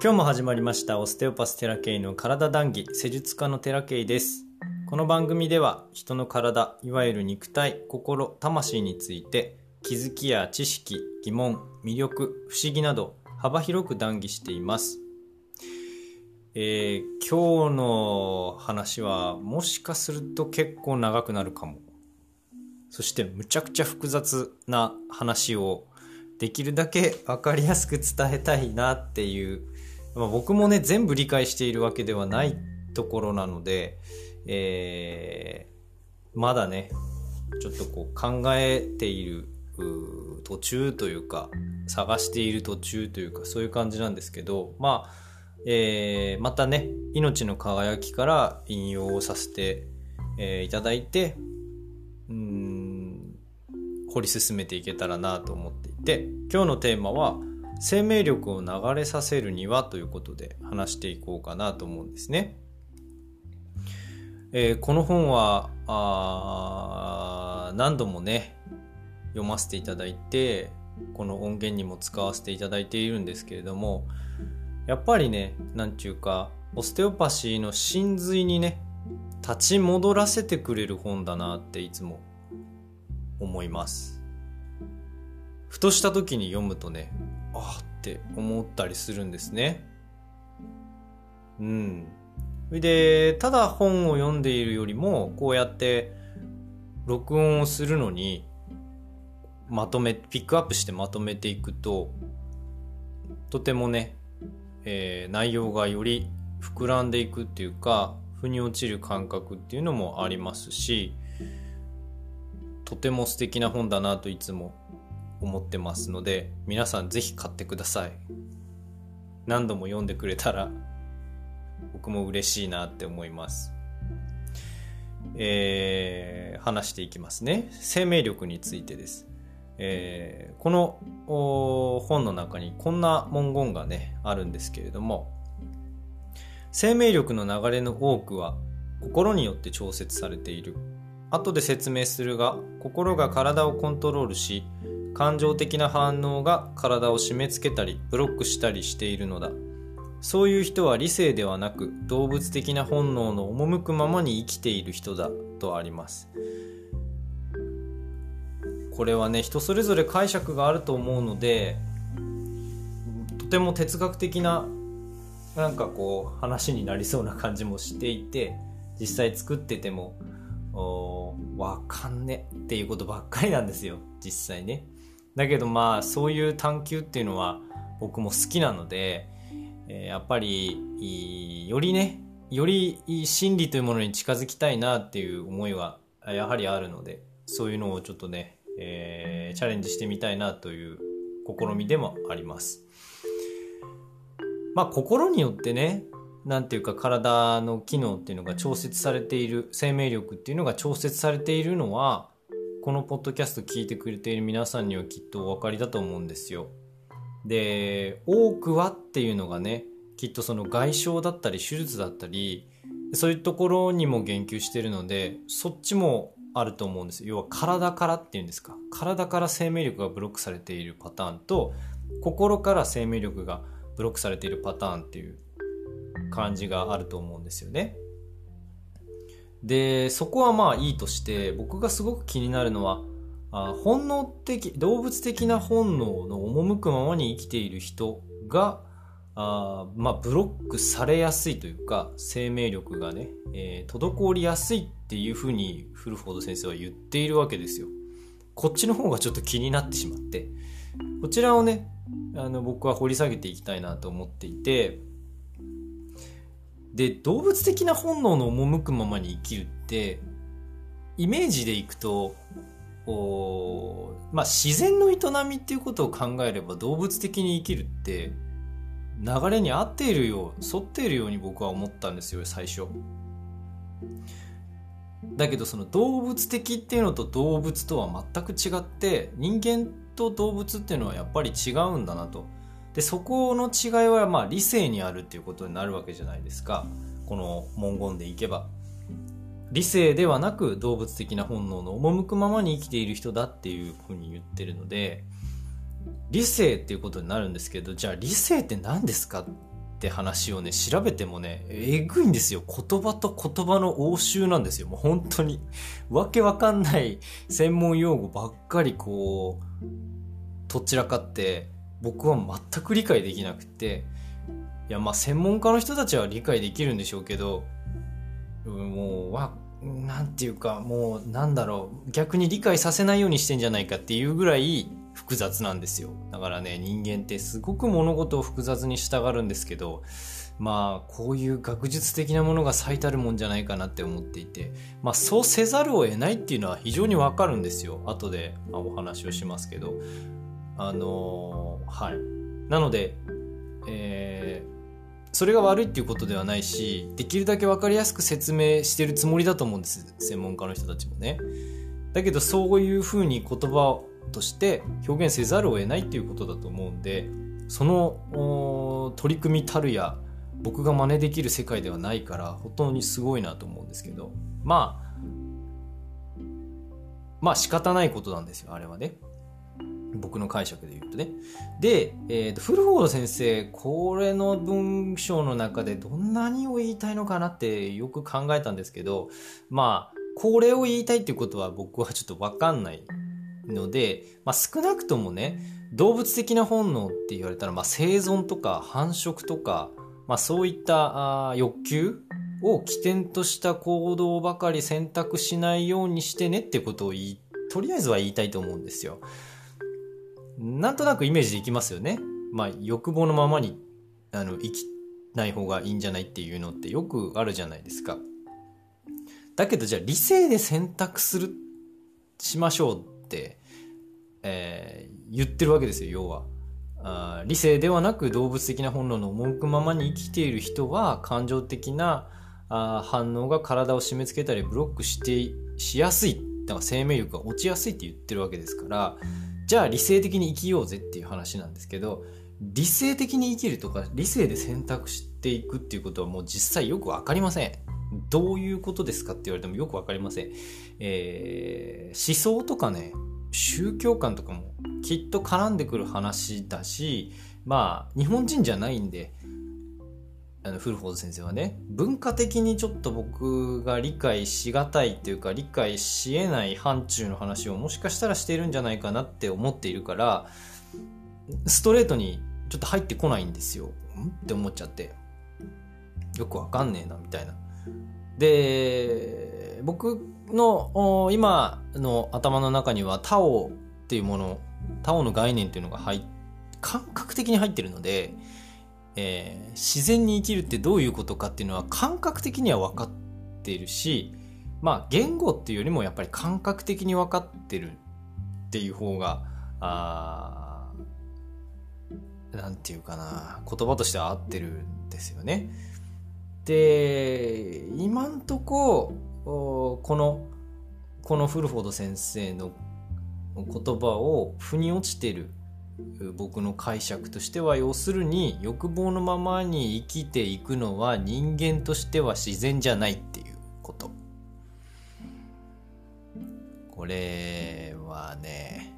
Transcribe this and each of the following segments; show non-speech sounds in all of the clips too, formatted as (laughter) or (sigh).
今日も始まりましたオステオパステラケイの体談義施術家のテラケイです。この番組では人の体いわゆる肉体心魂について気づきや知識疑問魅力不思議など幅広く談義しています。えー、今日の話はもしかすると結構長くなるかも。そしてむちゃくちゃ複雑な話をできるだけ分かりやすく伝えたいなっていう、まあ、僕もね全部理解しているわけではないところなので、えー、まだねちょっとこう考えている途中というか探している途中というかそういう感じなんですけどまあ、えー、またね「命の輝き」から引用をさせて、えー、いただいてうん掘り進めていけたらなと思っていて今日のテーマは「生命力を流れさせるには」ということで話していこうかなと思うんですね。えー、この本はあ何度もね読ませていただいてこの音源にも使わせていただいているんですけれどもやっぱりね何ちゅうかオステオパシーの真髄にね立ち戻らせてくれる本だなっていつも思いますふとした時に読むとねあって思ったりするんですね。うん。でただ本を読んでいるよりもこうやって録音をするのにまとめピックアップしてまとめていくととてもね、えー、内容がより膨らんでいくっていうか腑に落ちる感覚っていうのもありますしとても素敵な本だなといつも思ってますので皆さん是非買ってください。何度も読んでくれたら僕も嬉しいなって思います。えー、話していきますね。生命力についてです。えー、この本の中にこんな文言がねあるんですけれども生命力の流れの多くは心によって調節されている。後で説明するが心が体をコントロールし感情的な反応が体を締め付けたりブロックしたりしているのだ。そういう人は理性ではなく動物的な本能の赴くままに生きている人だとあります。これはね人それぞれ解釈があると思うのでとても哲学的ななんかこう話になりそうな感じもしていて実際作っててもわかんねっていうことばっかりなんですよ実際ね。だけどまあそういう探求っていうのは僕も好きなので、え、やっぱりよりねより真理というものに近づきたいなっていう思いはやはりあるのでそういうのをちょっとねえー、チャレンジしてみたいなという試みでもあります。まあ心によってね何ていうか体の機能っていうのが調節されている生命力っていうのが調節されているのはこのポッドキャスト聞いてくれている皆さんにはきっとお分かりだと思うんですよ。で多くはっていうのがねきっとその外傷だったり手術だったりそういうところにも言及してるのでそっちもあると思うんです要は体からっていうんですか体から生命力がブロックされているパターンと心から生命力がブロックされているパターンっていう感じがあると思うんですよね。でそこはまあいいとして僕がすごく気になるのはあ本能的動物的な本能の赴くままに生きている人があまあ、ブロックされやすいというか生命力がね、えー、滞りやすいっていうふうにフルフォード先生は言っているわけですよ。こっちの方がちょっと気になってしまってこちらをねあの僕は掘り下げていきたいなと思っていてで動物的な本能の赴くままに生きるってイメージでいくとおまあ自然の営みっていうことを考えれば動物的に生きるって流れに合っているよう沿っているように僕は思ったんですよ最初。だけどその動物的っていうのと動物とは全く違って人間と動物っていうのはやっぱり違うんだなと。でそこの違いはまあ理性にあるっていうことになるわけじゃないですかこの文言でいけば理性ではなく動物的な本能の赴くままに生きている人だっていうふうに言ってるので理性っていうことになるんですけどじゃあ理性って何ですかって話をね、調べてもね、えぐいんですよ。言葉と言葉の応酬なんですよ。もう本当に。わけわかんない専門用語ばっかりこう、とっちらかって、僕は全く理解できなくて、いや、まあ専門家の人たちは理解できるんでしょうけど、もう、わ、なんていうか、もう、なんだろう、逆に理解させないようにしてんじゃないかっていうぐらい複雑なんですよ。だからね、人間ってすごく物事を複雑にしたがるんですけど、まあ、こういう学術的なものが最たるもんじゃないかなって思っていて、まあ、そうせざるを得ないっていうのは非常にわかるんですよ。後でお話をしますけど。あの、はい。なので、えー、それが悪いっていうことではないしできるだけ分かりやすく説明してるつもりだと思うんです専門家の人たちもね。だけどそういうふうに言葉として表現せざるを得ないっていうことだと思うんでその取り組みたるや僕が真似できる世界ではないから本当にすごいなと思うんですけど。まあまあ仕方ないことなんですよあれはね。僕の解釈で言うとね。で、えーと、フルフォード先生、これの文章の中でどんなにを言いたいのかなってよく考えたんですけど、まあ、これを言いたいっていうことは僕はちょっとわかんないので、まあ、少なくともね、動物的な本能って言われたら、まあ、生存とか繁殖とか、まあ、そういったあ欲求を起点とした行動ばかり選択しないようにしてねってことを、とりあえずは言いたいと思うんですよ。なんとなくイメージでいきますよね。まあ、欲望のままに、あの、生きない方がいいんじゃないっていうのってよくあるじゃないですか。だけど、じゃあ理性で選択する、しましょうって、えー、言ってるわけですよ、要は。あ理性ではなく動物的な本能の赴くままに生きている人は感情的なあ反応が体を締め付けたりブロックしてしやすいだから生命力が落ちやすいって言ってるわけですからじゃあ理性的に生きようぜっていう話なんですけど理性的に生きるとか理性で選択していくっていうことはもう実際よく分かりません。どういうことですかって言われてもよく分かりません、えー、思想とかね宗教観とかもきっと絡んでくる話だしまあ日本人じゃないんであのフルフォード先生はね文化的にちょっと僕が理解しがたいっていうか理解しえない範疇の話をもしかしたらしているんじゃないかなって思っているからストレートにちょっと入ってこないんですよ。んって思っちゃって。よくわかんねえなみたいな。で僕の今の頭の中にはタオっていうものタオの概念っていうのが入感覚的に入ってるのでえー、自然に生きるってどういうことかっていうのは感覚的には分かっているしまあ言語っていうよりもやっぱり感覚的に分かってるっていう方があなんていうかな言葉としては合ってるんですよね。で今んとここのこのフルフォード先生の言葉を腑に落ちてる僕の解釈としては要するに欲望のままに生きていくのは人間としては自然じゃないっていうこと。これはね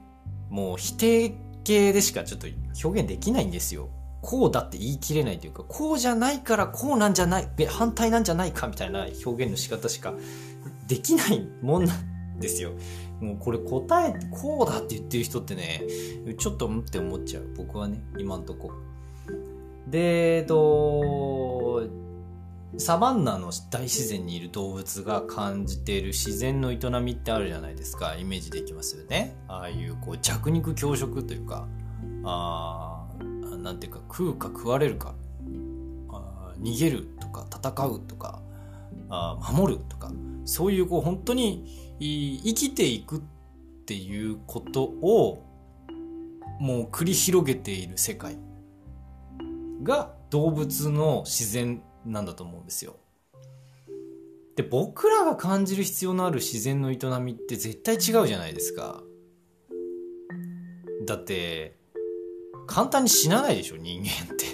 もう否定形でしかちょっと表現できないんですよ。こうだって言い切れないというかこうじゃないからこうなんじゃない反対なんじゃないかみたいな表現の仕方しかできないもんなですよ。もうこれ答えこうだって言ってる人ってねちょっとんって思っちゃう。僕はね今んとこ。でえっとサバンナの大自然にいる動物が感じている自然の営みってあるじゃないですか。イメージできますよね。ああいうこう弱肉強食というかあなんていうか食うか食われるかあ逃げるとか戦うとかあ守るとかそういうこう本当に生きていくっていうことをもう繰り広げている世界が動物の自然なんだと思うんですよ。で僕らが感じる必要のある自然の営みって絶対違うじゃないですか。だって簡単に死なないでしょ人間って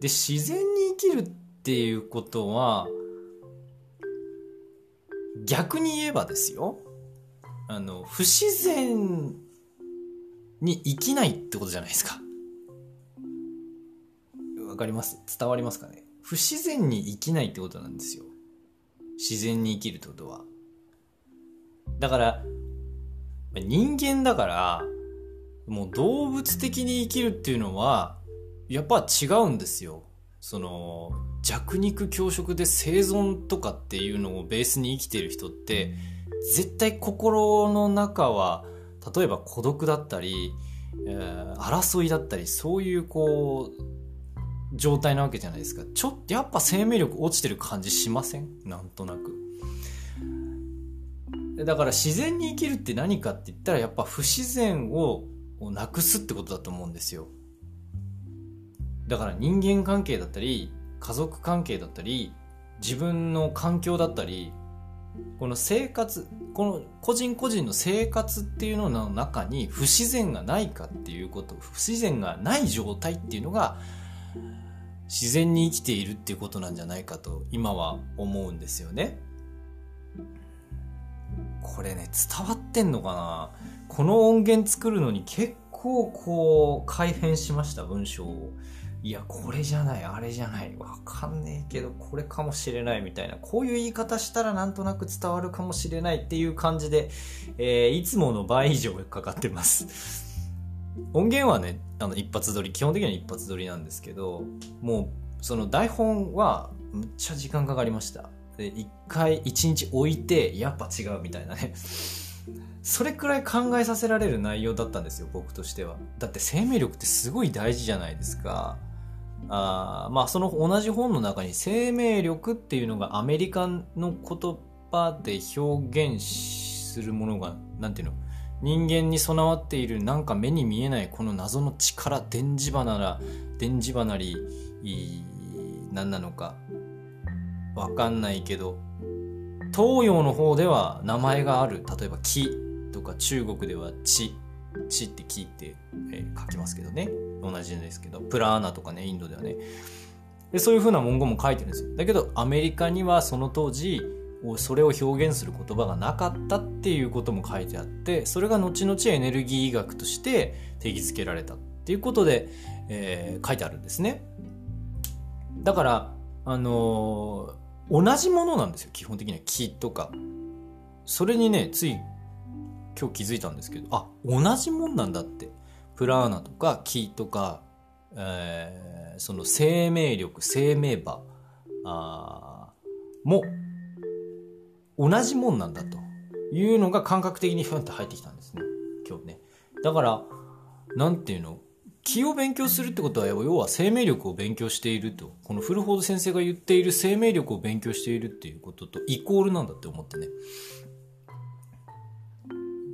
で自然に生きるっていうことは逆に言えばですよあの不自然に生きないってことじゃないですか。わかります？伝わりますかね？不自然に生きないってことなんですよ。自然に生きるってことは。だから人間だからもう動物的に生きるっていうのはやっぱ違うんですよ。その弱肉強食で生存とかっていうのをベースに生きてる人って絶対心の中は例えば孤独だったり、えー、争いだったりそういうこう状態なわけじゃないですか。ちょっとやっぱ生命力落ちてる感じしません？なんとなく。だから自然に生きるって何かって言ったらやっぱ不自然をなくすってことだと思うんですよ。だから人間関係だったり家族関係だったり自分の環境だったりこの生活この個人個人の生活っていうのの中に不自然がないかっていうこと不自然がない状態っていうのが自然に生きているっていうことなんじゃないかと今は思うんですよね。これね伝わってんのかな？この音源作るのに結構こう改変しました文章を。いや、これじゃない、あれじゃない、わかんねえけど、これかもしれないみたいな、こういう言い方したらなんとなく伝わるかもしれないっていう感じで、えー、いつもの倍以上かかってます。音源はね、あの、一発撮り、基本的には一発撮りなんですけど、もう、その台本は、むっちゃ時間かかりました。で、一回、一日置いて、やっぱ違うみたいなね。それくらい考えさせられる内容だったんですよ、僕としては。だって生命力ってすごい大事じゃないですか。あまあその同じ本の中に生命力っていうのがアメリカの言葉で表現するものが何ていうの？人間に備わっているなんか目に見えないこの謎の力電磁場なら電磁場なり何なのか。わかんないけど東洋の方では名前がある。例えば木とか中国では地。地って木って、えー、書きますけどね。同じですけど。プラーナとかねインドではね。でそういう風な文言も書いてるんですよ。だけどアメリカにはその当時それを表現する言葉がなかったっていうことも書いてあってそれが後々エネルギー医学として定義づけられたっていうことで、えー、書いてあるんですね。だからあのー、同じものなんですよ。基本的には木とか。それにねつい今日気づいたんですけどあ同じもんなんだって。プラーナとか木とか、えー、その生命力生命場あも同じもんなんだというのが感覚的にふんって入ってきたんですね。今日ね。だからなんていうの？気を勉強するってことは要は生命力を勉強していると。このフルフォード先生が言っている生命力を勉強しているっていうこととイコールなんだって思ってね。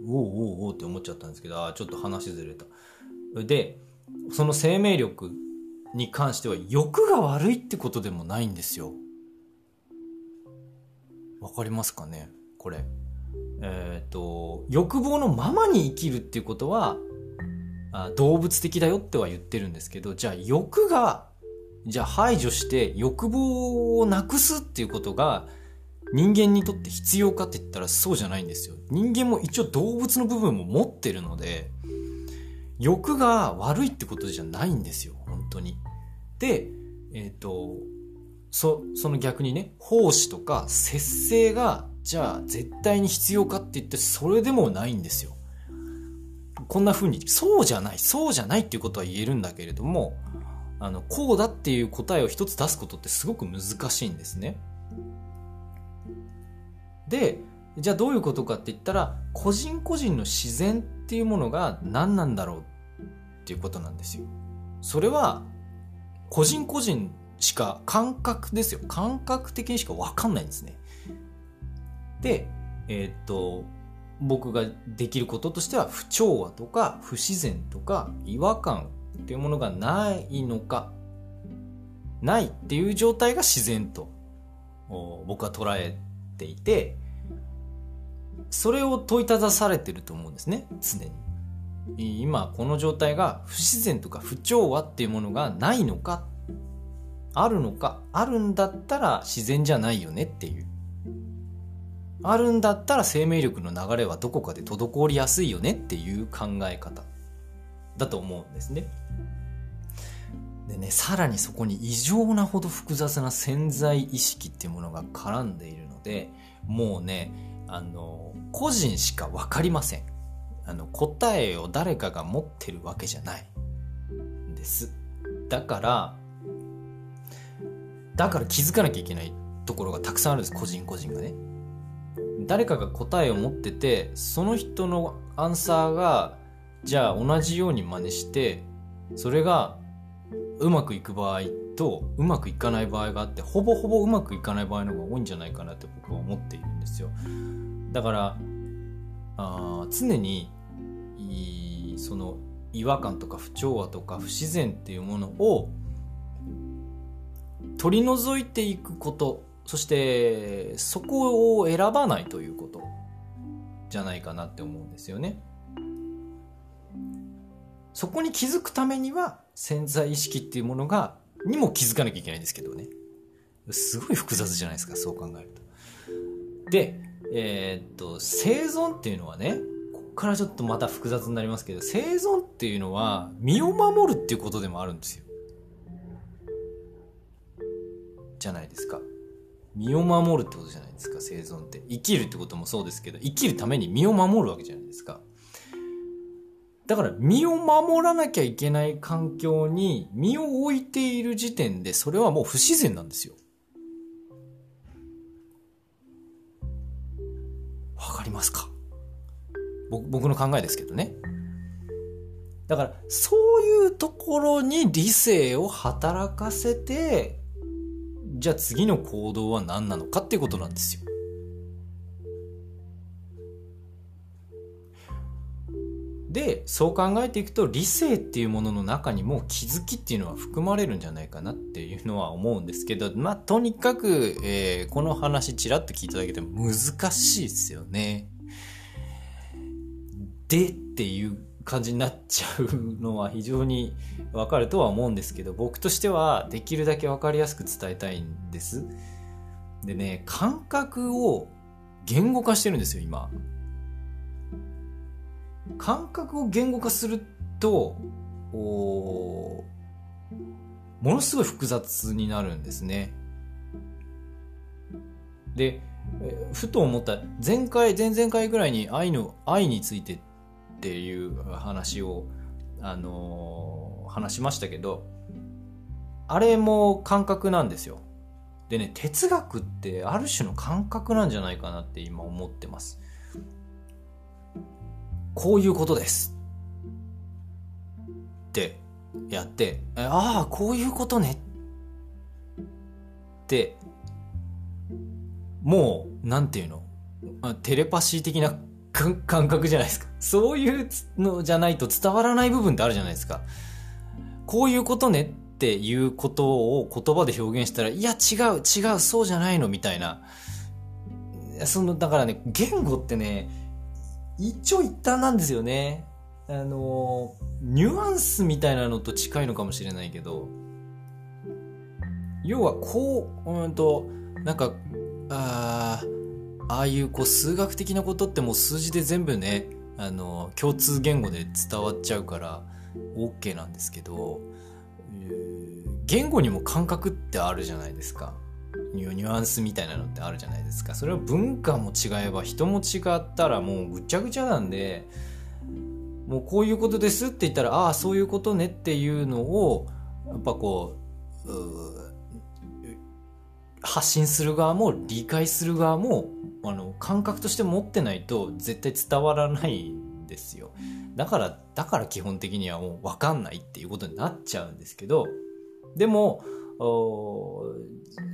おおおおって思っちゃったんですけどあちょっと話ずれた。でその生命力に関しては欲が悪いってことでもないんですよ。わかりますかね？これ。えっ、ー、と欲望のままに生きるっていうことはあ動物的だよっては言ってるんですけどじゃあ欲がじゃあ排除して欲望をなくすっていうことが人間にとって必要かって言ったらそうじゃないんですよ。人間も一応動物の部分も持ってるので、欲が悪いってことじゃないんですよ、本当に。で、えっ、ー、と、そ、その逆にね、奉仕とか節制が、じゃあ絶対に必要かって言ってそれでもないんですよ。こんな風に、そうじゃない、そうじゃないっていうことは言えるんだけれども、あの、こうだっていう答えを一つ出すことってすごく難しいんですね。でじゃあどういうことかって言ったら個人個人の自然っていうものが何なんだろうっていうことなんですよ。それは個人個人しか感覚ですよ。感覚的にしか分かんないんですね。で、えー、っと、僕ができることとしては不調和とか不自然とか違和感っていうものがないのか、ないっていう状態が自然と僕は捉えていてそれを問いただされてると思うんですね常に。今この状態が不自然とか不調和っていうものがないのかあるのかあるんだったら自然じゃないよねっていう。あるんだったら生命力の流れはどこかで滞りやすいよねっていう考え方。だと思うんですね。でね、さらにそこに異常なほど複雑な潜在意識っていうものが絡んでいるで、もうね、あの、個人しかわかりません。あの、答えを誰かが持ってるわけじゃない。んです。だから、だから気づかなきゃいけないところがたくさんあるんです、個人個人がね。誰かが答えを持ってて、その人のアンサーが、じゃあ同じように真似して、それがうまくいく場合とうまくいかない場合があってほぼほぼうまくいかない場合の方が多いんじゃないかなって僕は思っているんですよ。だからあ常にその違和感とか不調和とか不自然っていうものを取り除いていくことそしてそこを選ばないということじゃないかなって思うんですよね。そこに気づくためには潜在意識っていうものが、にも気づかなきゃいけないんですけどね。すごい複雑じゃないですか、そう考えると。で、えー、っと、生存っていうのはね、こっからちょっとまた複雑になりますけど、生存っていうのは身を守るっていうことでもあるんですよ。じゃないですか。身を守るってことじゃないですか、生存って。生きるってこともそうですけど、生きるために身を守るわけじゃないですか。だから身を守らなきゃいけない環境に身を置いている時点でそれはもう不自然なんですよ。わかりますか？僕の考えですけどね。だからそういうところに理性を働かせてじゃあ次の行動は何なのかっていうことなんですよ。でそう考えていくと理性っていうものの中にも気づきっていうのは含まれるんじゃないかなっていうのは思うんですけどまあとにかく、えー、この話ちらっと聞いただけで難しいですよね。でっていう感じになっちゃうのは非常にわかるとは思うんですけど僕としてはできるだけわかりやすく伝えたいんです。でね感覚を言語化してるんですよ今。感覚を言語化するとものすごい複雑になるんですね。でふと思った前回前々回ぐらいに愛の愛についてっていう話をあのー、話しましたけどあれも感覚なんですよ。でね哲学ってある種の感覚なんじゃないかなって今思ってます。こういうことです。ってやってああこういうことね。ってもうなんていうの？テレパシー的な (laughs) 感覚じゃないですか。そういうのじゃないと伝わらない部分ってあるじゃないですか。こういうことねっていうことを言葉で表現したらいや違う違うそうじゃないのみたいな。そのだからね言語ってね一長一短なんですよね。あの、ニュアンスみたいなのと近いのかもしれないけど、要はこう、うんと、なんか、ああいうこう数学的なことってもう数字で全部ね、あの、共通言語で伝わっちゃうから OK なんですけど、言語にも感覚ってあるじゃないですか。ニュアンスみたいなのってあるじゃないですか。それは文化も違えば人も違ったらもうぐちゃぐちゃなんでもうこういうことですって言ったらああそういうことねっていうのをやっぱこう発信する側も理解する側もあの感覚として持ってないと絶対伝わらないんですよ。だからだから基本的にはもう分かんないっていうことになっちゃうんですけどでも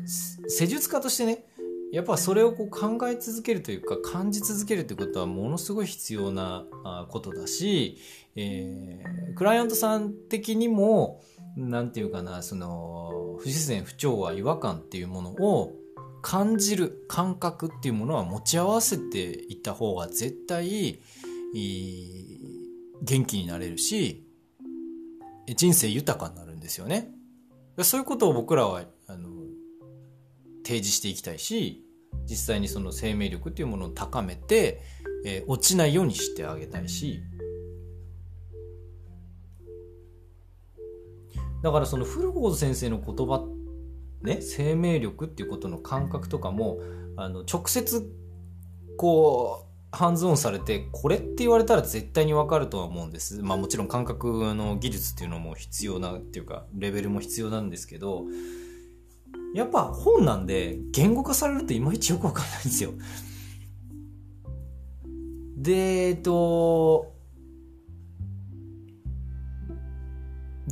施術家としてねやっぱそれをこう考え続けるというか感じ続けるってことはものすごい必要なことだし、えー、クライアントさん的にも何て言うかなその不自然不調和違和感っていうものを感じる感覚っていうものは持ち合わせていった方が絶対元気になれるし人生豊かになるんですよね。そういうことを僕らはあの提示していきたいし実際にその生命力っていうものを高めて、えー、落ちないようにしてあげたいし。だからそのフルゴーズ先生の言葉ね生命力っていうことの感覚とかもあの直接こうハンズオンされてこれって言われたら絶対にわかるとは思うんです。まあもちろん感覚の技術っていうのも必要なっていうかレベルも必要なんですけどやっぱ本なんで言語化されるといまいちよくわかんないんですよ。でえっと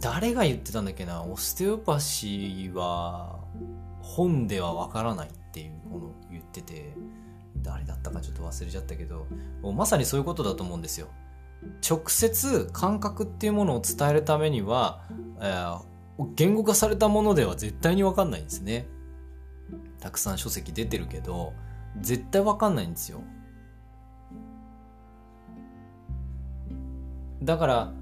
誰が言ってたんだっけな？オステオパシーは本ではわからないっていうものを言ってて。誰だったかちょっと忘れちゃったけどまさにそういうことだと思うんですよ。直接感覚っていうものを伝えるためには、えー、言語化されたものでは絶対にわかんないんですね。たくさん書籍出てるけど絶対わかんないんですよ。だから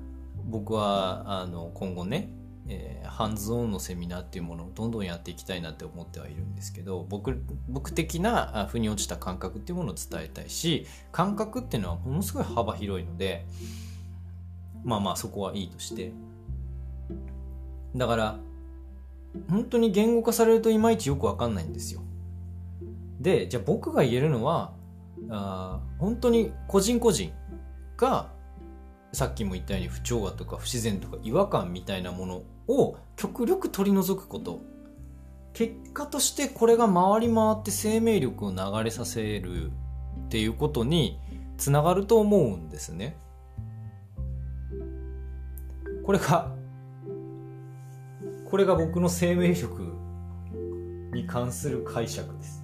僕はあの今後ね、えー、ハンズオンのセミナーっていうものをどんどんやっていきたいなって思ってはいるんですけど僕僕的な腑に落ちた感覚っていうものを伝えたいし感覚っていうのはものすごい幅広いのでまあまあそこはいいとして。だから本当に言語化されるといまいちよくわかんないんですよ。でじゃあ僕が言えるのはあ本当に個人個人がさっきも言ったように不調和とか不自然とか違和感みたいなものを極力取り除くこと。結果としてこれが回り回って生命力を流れさせるっていうことにつながると思うんですね。これがこれが僕の生命力に関する解釈です。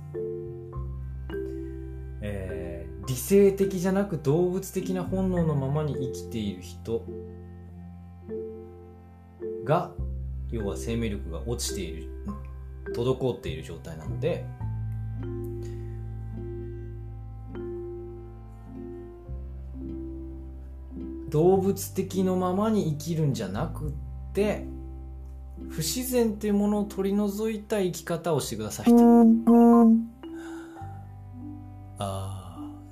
理性的じゃなく動物的な本能のままに生きている人が要は生命力が落ちている滞っている状態なので動物的のままに生きるんじゃなくって不自然っていうものを取り除いた生き方をしてくださいと。ああ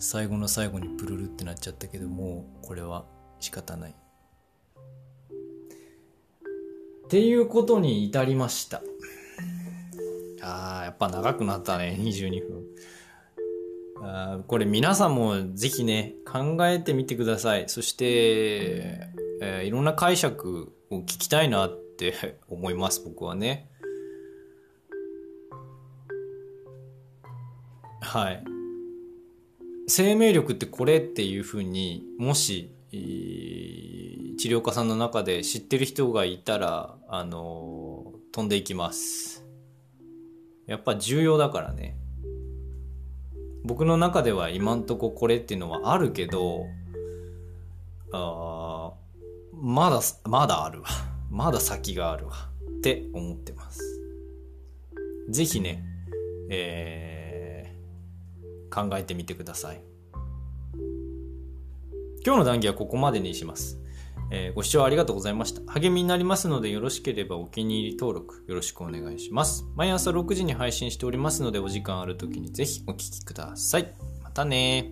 最後の最後にプルルってなっちゃったけどもうこれは仕方ない。っていうことに至りました。あーやっぱ長くなったね22分。あこれ皆さんもぜひね考えてみてください。そして、えー、いろんな解釈を聞きたいなって (laughs) 思います僕はね。はい。生命力ってこれっていうふうにもし治療家さんの中で知ってる人がいたらあの飛んでいきます。やっぱ重要だからね。僕の中では今んとここれっていうのはあるけどあまだまだあるわ。(laughs) まだ先があるわ。って思ってます。是非ねえー考えてみてください。今日の談義はここまでにします、えー、ご視聴ありがとうございました。励みになりますのでよろしければお気に入り登録よろしくお願いします。毎朝6時に配信しておりますのでお時間ある時にぜひお聴きください。またね